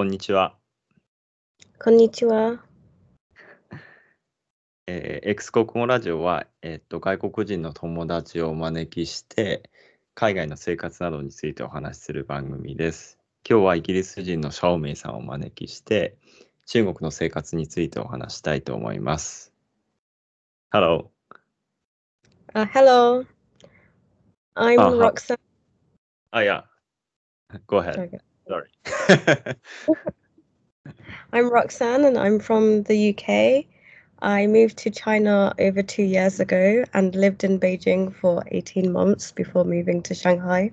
こんにちは。こんにちは。えー、X 国語ラジオは、えっと、外国人の友達をお招きして、海外の生活などについてお話しする番組です。今日はイギリス人のシャオメイさんをお招きして、中国の生活についてお話したいと思います。Hello. Uh, hello. I'm uh, Roxanne. Oh, yeah. Go ahead. Okay. Sorry. I'm Roxanne and I'm from the UK. I moved to China over two years ago and lived in Beijing for 18 months before moving to Shanghai.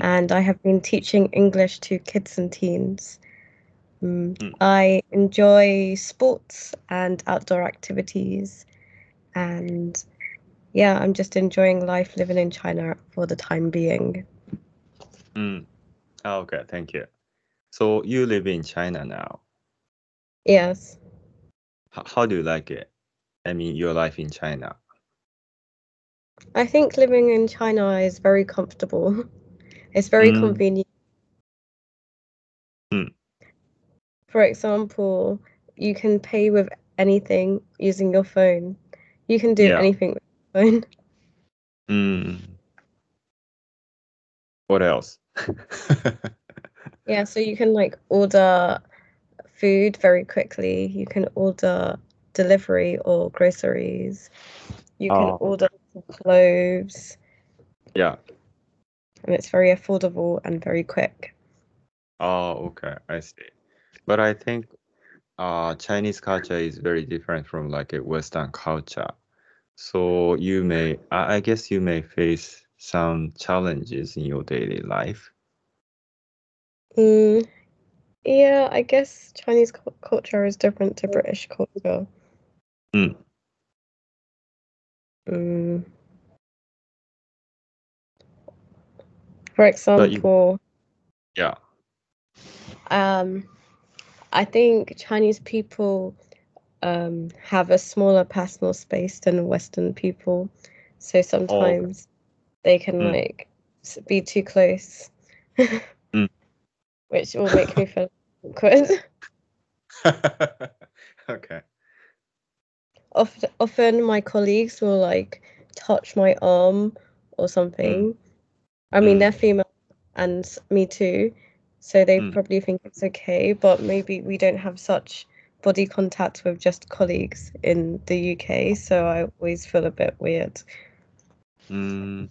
And I have been teaching English to kids and teens. Um, mm. I enjoy sports and outdoor activities. And yeah, I'm just enjoying life living in China for the time being. Mm. Okay, thank you. So you live in China now. Yes. H- how do you like it? I mean, your life in China. I think living in China is very comfortable. It's very mm. convenient. Mm. For example, you can pay with anything using your phone. You can do yeah. anything with your phone. Mm. What else? yeah, so you can like order food very quickly. You can order delivery or groceries. You can oh. order clothes. Yeah. And it's very affordable and very quick. Oh, okay. I see. But I think uh, Chinese culture is very different from like a Western culture. So you may, I guess you may face some challenges in your daily life. Mm, yeah, I guess Chinese culture is different to British culture. Mm. Mm. For example, you, yeah. Um, I think Chinese people um, have a smaller personal space than Western people, so sometimes oh. they can mm. like be too close. which will make me feel awkward. okay. Often, often my colleagues will like touch my arm or something. Mm. I mean, mm. they're female and me too, so they mm. probably think it's okay. But maybe we don't have such body contact with just colleagues in the UK, so I always feel a bit weird. Mm.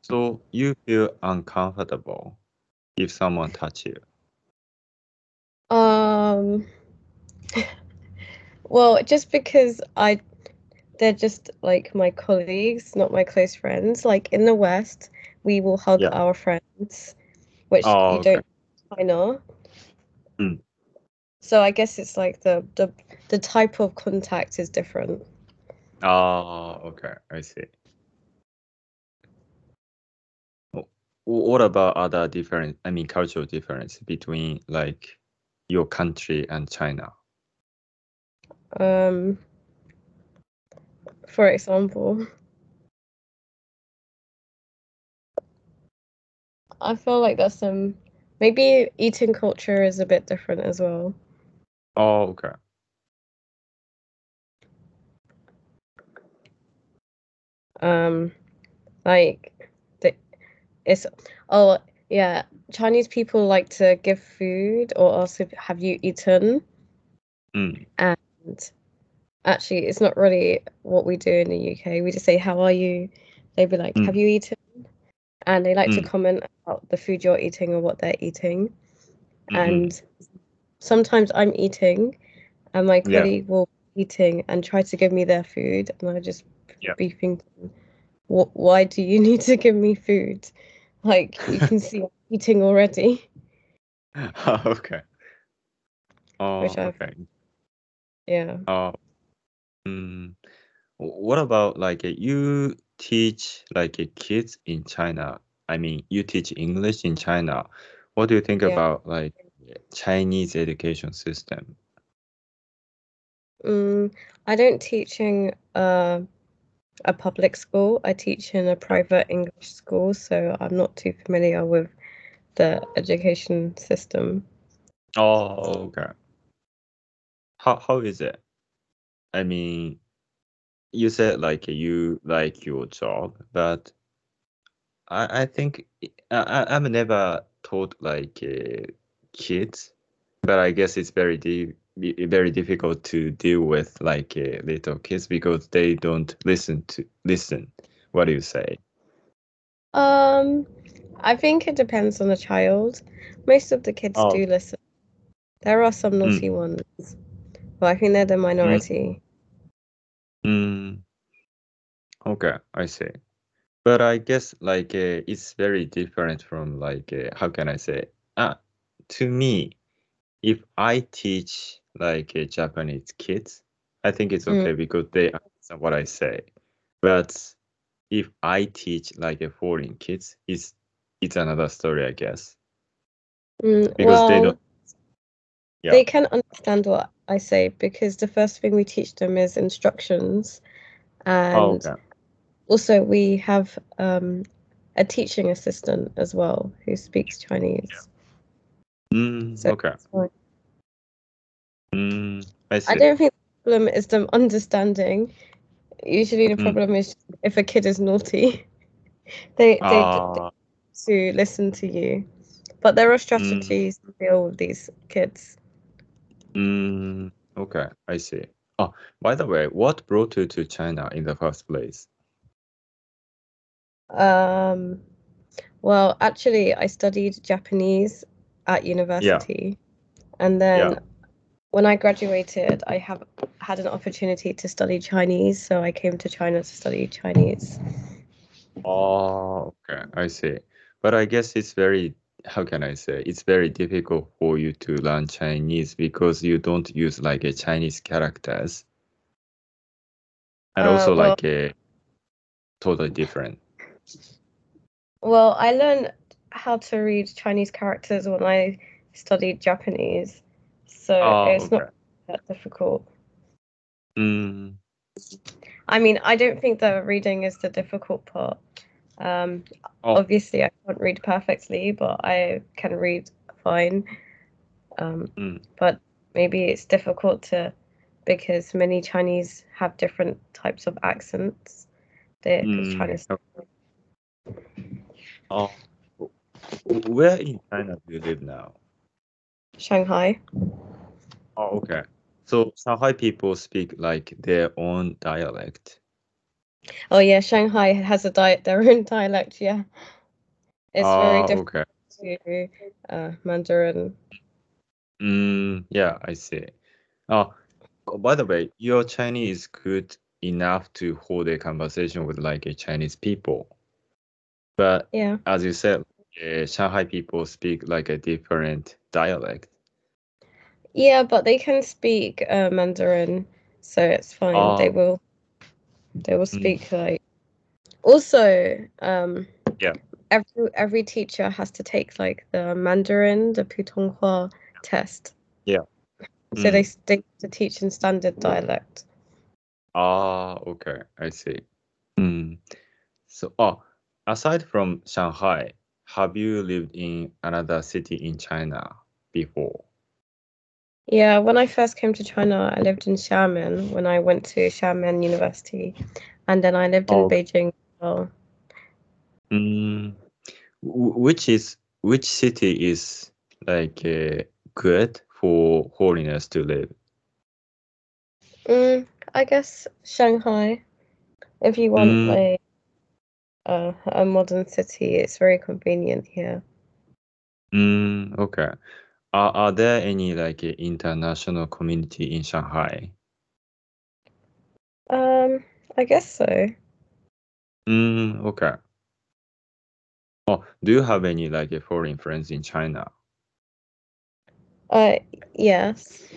So you feel uncomfortable if someone touch you? Um, well, just because I, they're just like my colleagues, not my close friends. Like in the West, we will hug yeah. our friends, which oh, you don't I know. Mm. So I guess it's like the the the type of contact is different. Oh, okay, I see. What about other different? I mean, cultural difference between like your country and China? Um, for example, I feel like there's some maybe eating culture is a bit different as well. Oh, okay. Um, like the it's oh yeah Chinese people like to give food or also have you eaten? Mm. And actually, it's not really what we do in the UK. We just say, How are you? They'd be like, mm. Have you eaten? And they like mm. to comment about the food you're eating or what they're eating. Mm-hmm. And sometimes I'm eating, and my colleague yeah. will be eating and try to give me their food. And I just yeah. be thinking, Why do you need to give me food? Like, you can see eating already. okay. Oh, Which I've, okay. Yeah. Oh, mm, what about like you teach like kids in China? I mean, you teach English in China. What do you think yeah. about like Chinese education system? Mm, I don't teaching uh, a public school. I teach in a private English school, so I'm not too familiar with the education system. Oh, okay. How how is it? I mean, you said like you like your job, but I I think I I've never taught like uh, kids, but I guess it's very be- very difficult to deal with like uh, little kids because they don't listen to listen. What do you say? Um, I think it depends on the child. Most of the kids Oh. do listen. There are some naughty ones, but I think they're the minority. Mm, okay, I see. But I guess like uh, it's very different from like uh, how can I say? Uh, to me, if I teach like uh, Japanese kids, I think it's Mm. okay because they understand what I say. But if I teach like a foreign kids, it's it's another story, I guess, Mm, because well, they don't. Yeah. they can understand what I say because the first thing we teach them is instructions, and Oh, okay. also we have um, a teaching assistant as well who speaks Chinese. Mm, So okay. Mm, I. I don't think the problem is them understanding. Usually, the Mm. problem is if a kid is naughty, they they Ah, to listen to you. But there are Mm. strategies to deal with these kids. mm, okay, I see. Oh, by the way, what brought you to China in the first place? Um, well, actually, I studied Japanese at university, and then Yeah. When I graduated, I have had an opportunity to study Chinese, so I came to China to study Chinese. Oh, okay, I see. But I guess it's very, how can I say, it's very difficult for you to learn Chinese because you don't use like a Chinese characters. And Uh, also well- like a totally different. Well, I learned how to read Chinese characters when I studied Japanese, so Oh, it's okay. not that difficult. Mm, I mean, I don't think the reading is the difficult part. Um, Oh. Obviously, I can't read perfectly, but I can read fine. Um, mm, but maybe it's difficult to because many Chinese have different types of accents. They're mm, to. Oh, where in China do you live now? Shanghai. Oh, okay. So Shanghai people speak like their own dialect. Oh yeah, Shanghai has a diet their own dialect. Yeah, it's very Ah, different okay. to uh, Mandarin. Mm, yeah, I see. Oh, oh, by the way, your Chinese is good enough to hold a conversation with like a Chinese people. But Yeah. as you said, uh, Shanghai people speak like a different dialect. Yeah, but they can speak uh, Mandarin, so it's fine. They Oh. will, they will Mm. speak like. Also, um, Yeah. every every teacher has to take like the Mandarin, the Putonghua test. Yeah. So they Mm. they to teach in standard dialect. Ah, okay, I see. Mm. So, oh, aside from Shanghai, have you lived in another city in China before? Yeah, when I first came to China, I lived in Xiamen when I went to Xiamen University, and then I lived in Oh. Beijing. as well. Mm. Which is which city is like uh, good for foreigners to live? Mm, I guess Shanghai. If you want Mm. like uh, a modern city, it's very convenient here. Mm, okay. Are are there any like international community in Shanghai? Um, I guess so. Mm, okay. Oh, do you have any like foreign friends in China? Uh, yes.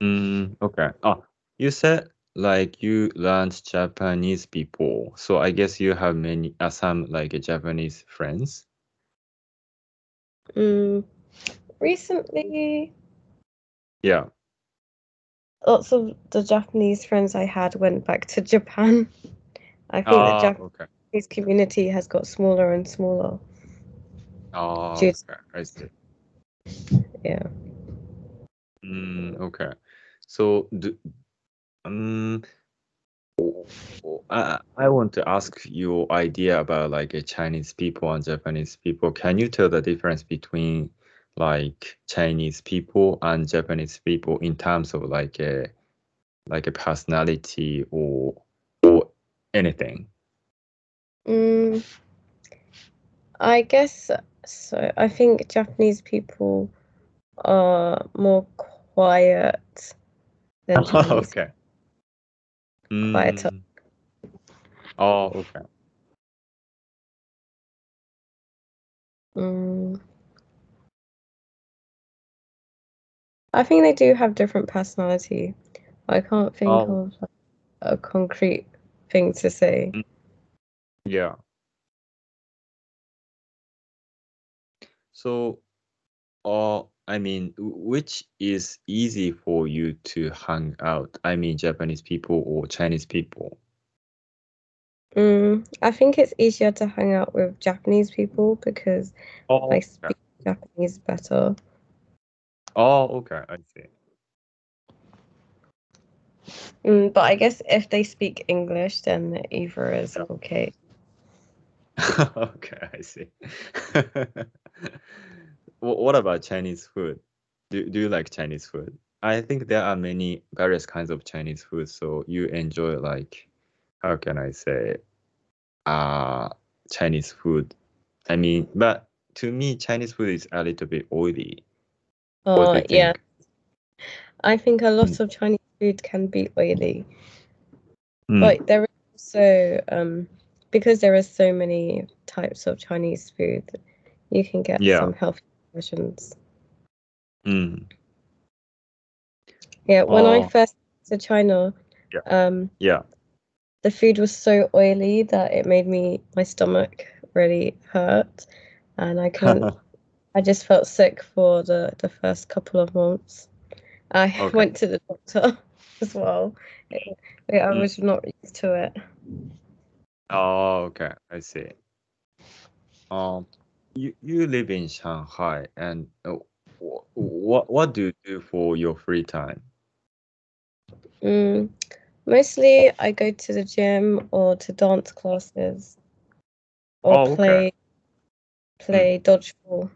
Mm, okay. Oh, you said like you learned Japanese before, so I guess you have many uh, some like Japanese friends. Mm, recently, Yeah. lots of the Japanese friends I had went back to Japan. I think the Ah, Japanese okay. community has got smaller and smaller. To- okay. I see. Yeah. Mm, okay. So, do, um, I, I want to ask your idea about like a Chinese people and Japanese people. Can you tell the difference between like Chinese people and Japanese people in terms of like a like a personality or or anything? Mm, I guess so. I think Japanese people are more quiet than Chinese. okay. Quieter. Mm. Oh, okay. Mm. I think they do have different personality. I can't think Oh. of a concrete thing to say. Yeah. So, uh, I mean, which is easy for you to hang out? I mean, Japanese people or Chinese people? Mm, I think it's easier to hang out with Japanese people because Oh, I okay. speak Japanese better. Oh, okay. I see. Mm, but I guess if they speak English, then either is okay. Okay, I see. Wh- What about Chinese food? Do, do you like Chinese food? I think there are many various kinds of Chinese food, so you enjoy like, how can I say, uh, Chinese food. I mean, but to me, Chinese food is a little bit oily. Uh, yeah. I think a lot Mm. of Chinese food can be oily, Mm, but there is also um because there are so many types of Chinese food, you can get Yeah. some healthy versions. mm, Yeah, when I Oh. first went to China, Yeah. um, yeah. the food was so oily that it made me my stomach really hurt, and I couldn't. I just felt sick for the the first couple of months. I Okay. went to the doctor as well. It- I Mm. was not used to it. Oh, okay. I see. Um, you you live in Shanghai, and uh, what what do you do for your free time? Mm, mostly, I go to the gym or to dance classes or Oh, okay. play play dodgeball.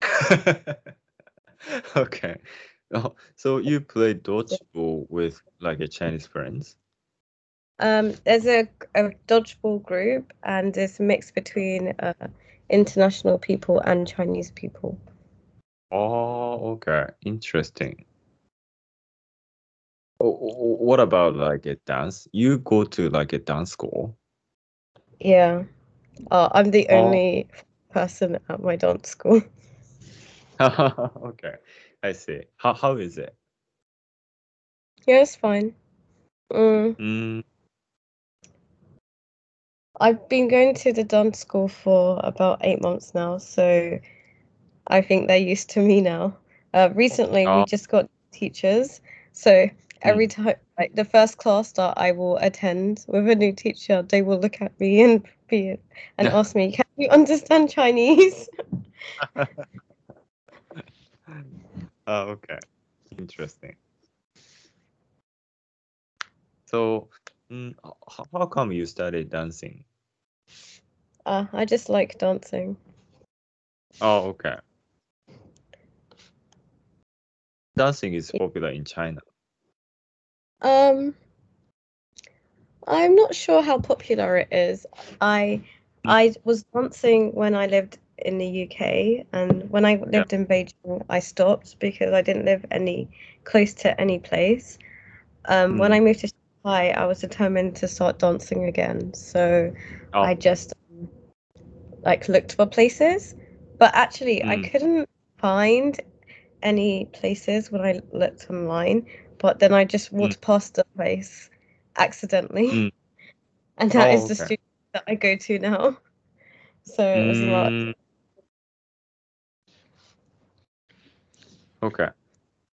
Okay. Oh, so you play dodgeball with like a Chinese friends? Um, there's a, a dodgeball group, and it's a mix between uh, international people and Chinese people. Oh, okay. Interesting. Oh, oh, What about like a dance? You go to like a dance school? Yeah. Uh, I'm the Oh. only person at my dance school. Okay, I see. How how is it? Yeah, it's fine. Mm, Mm, I've been going to the dance school for about eight months now, so I think they're used to me now. Uh, recently, we Oh. just got teachers, so every time, like the first class that I will attend with a new teacher, they will look at me and be and Yeah. ask me, "Can you understand Chinese?" Oh, okay. Interesting. So, mm, how come you started dancing? Uh, I just like dancing. Oh, okay. Dancing is popular in China. Um, I'm not sure how popular it is. I I was dancing when I lived in the UK, and when I lived in Beijing, I stopped because I didn't live any close to any place. Um, when Mm. I moved to Shanghai, I was determined to start dancing again. So Oh, I just like looked for places, but actually I Mm. couldn't find any places when I looked online. But then I just walked past a place accidentally, Mm. and that Oh, is the okay. studio that I go to now. So it was a lot. Mm, okay.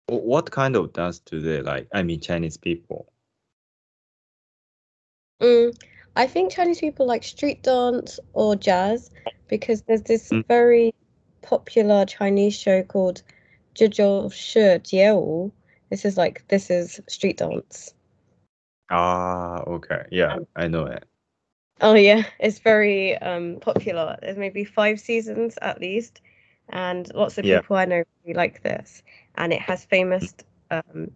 What kind of dance do they like? I mean, Chinese people. Mm, I think Chinese people like street dance or jazz because there's this mm. very popular Chinese show called Zhe Jiu Shi Jie Wu. This is like this is street dance. Ah, okay. Yeah, um, I know it. Oh yeah, it's very um popular. There's maybe five seasons at least, and lots of yeah. people I know really like this. And it has famous um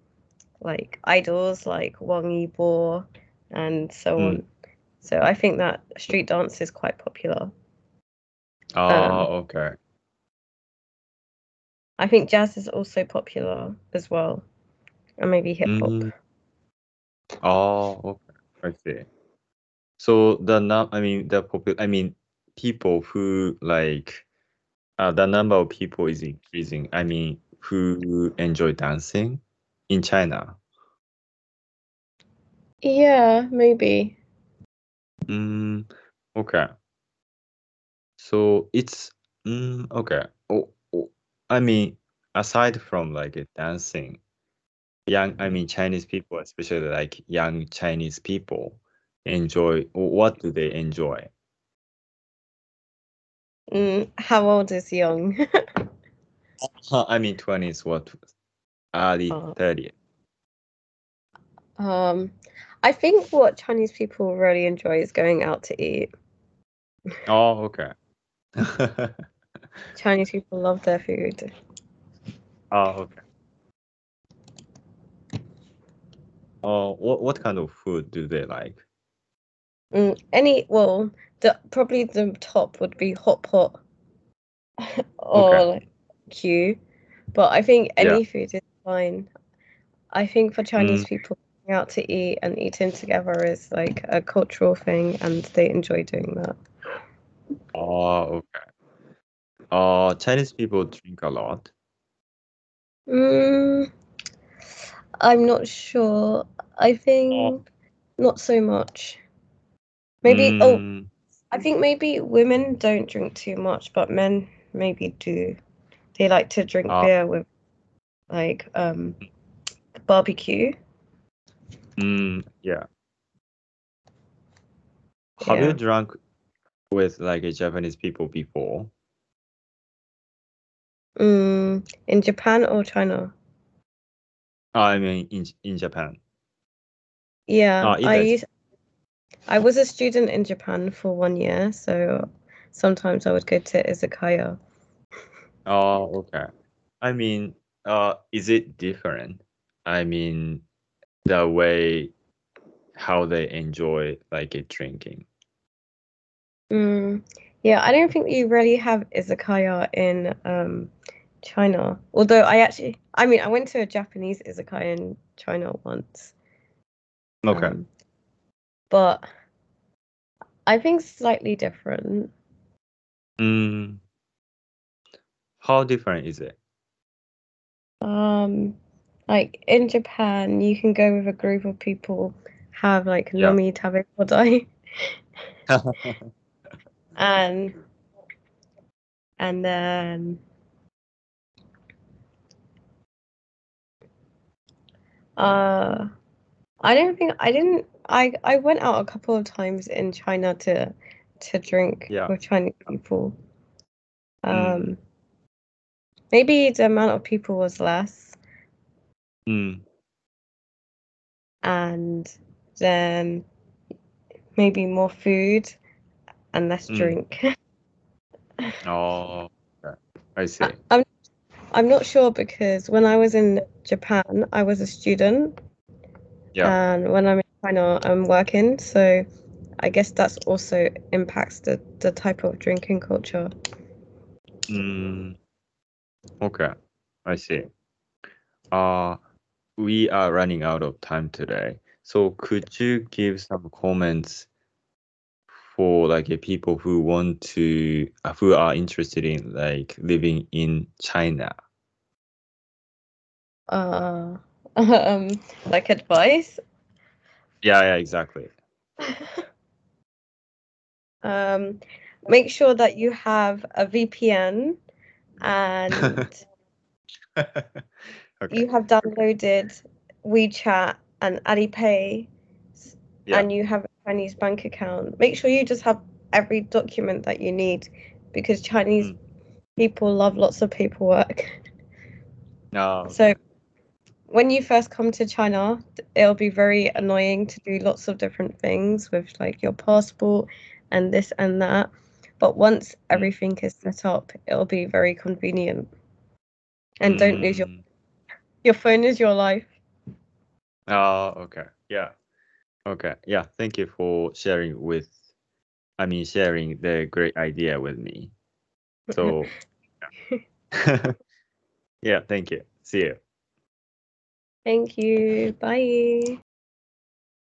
like idols like Wang Yibo and so mm. on. So I think that street dance is quite popular. Ah, okay. I think jazz is also popular as well, and maybe hip hop. Mm. Oh, okay. I see. So the num I mean the popu I mean people who like uh the number of people is increasing. I mean who enjoy dancing in China. Yeah, maybe. Mm, okay. So it's mm, okay. Oh, oh, I mean, aside from like dancing, young, I mean Chinese people, especially like young Chinese people, enjoy. What do they enjoy? Mm, how old is young? I mean, twenties, what, early Oh. thirties. um, I think what Chinese people really enjoy is going out to eat. Oh, okay. Chinese people love their food. Oh, okay. Oh, what what kind of food do they like? Mm, any well, the probably the top would be hot pot or Okay. like Q, but I think Yeah. any food is fine. I think for Chinese people, going out to eat and eating together is like a cultural thing, and they enjoy doing that. Oh, okay. Uh, Chinese people drink a lot. Mm, I'm not sure. I think not so much. Maybe oh, Mm, I think maybe women don't drink too much, but men maybe do. They like to drink Ah. beer with like um barbecue. Mm, yeah. Have Yeah. you drunk with like Japanese people before? Mm, in Japan or China? I mean, in in Japan. Yeah, Ah, I either. used, I was a student in Japan for one year, so sometimes I would go to izakaya. Oh, okay. I mean, uh, is it different? I mean, the way how they enjoy like a drinking. Mm, yeah, I don't think you really have izakaya in um China. Although I actually, I mean, I went to a Japanese izakaya in China once. Okay. um, but I think slightly different. Mm, how different is it? Um, like in Japan, you can go with a group of people, have like Yeah. nomi tabe houdai, and and then uh I don't think I didn't I I went out a couple of times in China to to drink Yeah. with Chinese people. Um Mm. maybe the amount of people was less Mm, and then maybe more food and less Mm. drink. oh, okay. I see. I'm I'm not sure because when I was in Japan, I was a student, Yeah. and when I'm in China, I'm working. So I guess that's also impacts the the type of drinking culture. Mm, okay, I see. Uh, we are running out of time today. So could you give some comments for like people who want to, uh, who are interested in like living in China? Uh, um, like advice. Yeah, yeah, exactly. um, make sure that you have a VPN and Okay. you have downloaded WeChat and Alipay Yeah. and you have a Chinese bank account. Make sure you just have every document that you need because Chinese Mm. people love lots of paperwork. Oh, So when you first come to China, it'll be very annoying to do lots of different things with like your passport and this and that. But once everything is set up, it'll be very convenient. And don't lose your mm. Your phone is your life. Oh, okay. Yeah. Okay. Yeah. Thank you for sharing with, I mean, sharing the great idea with me. So, yeah. yeah. Thank you. See you. Thank you. Bye.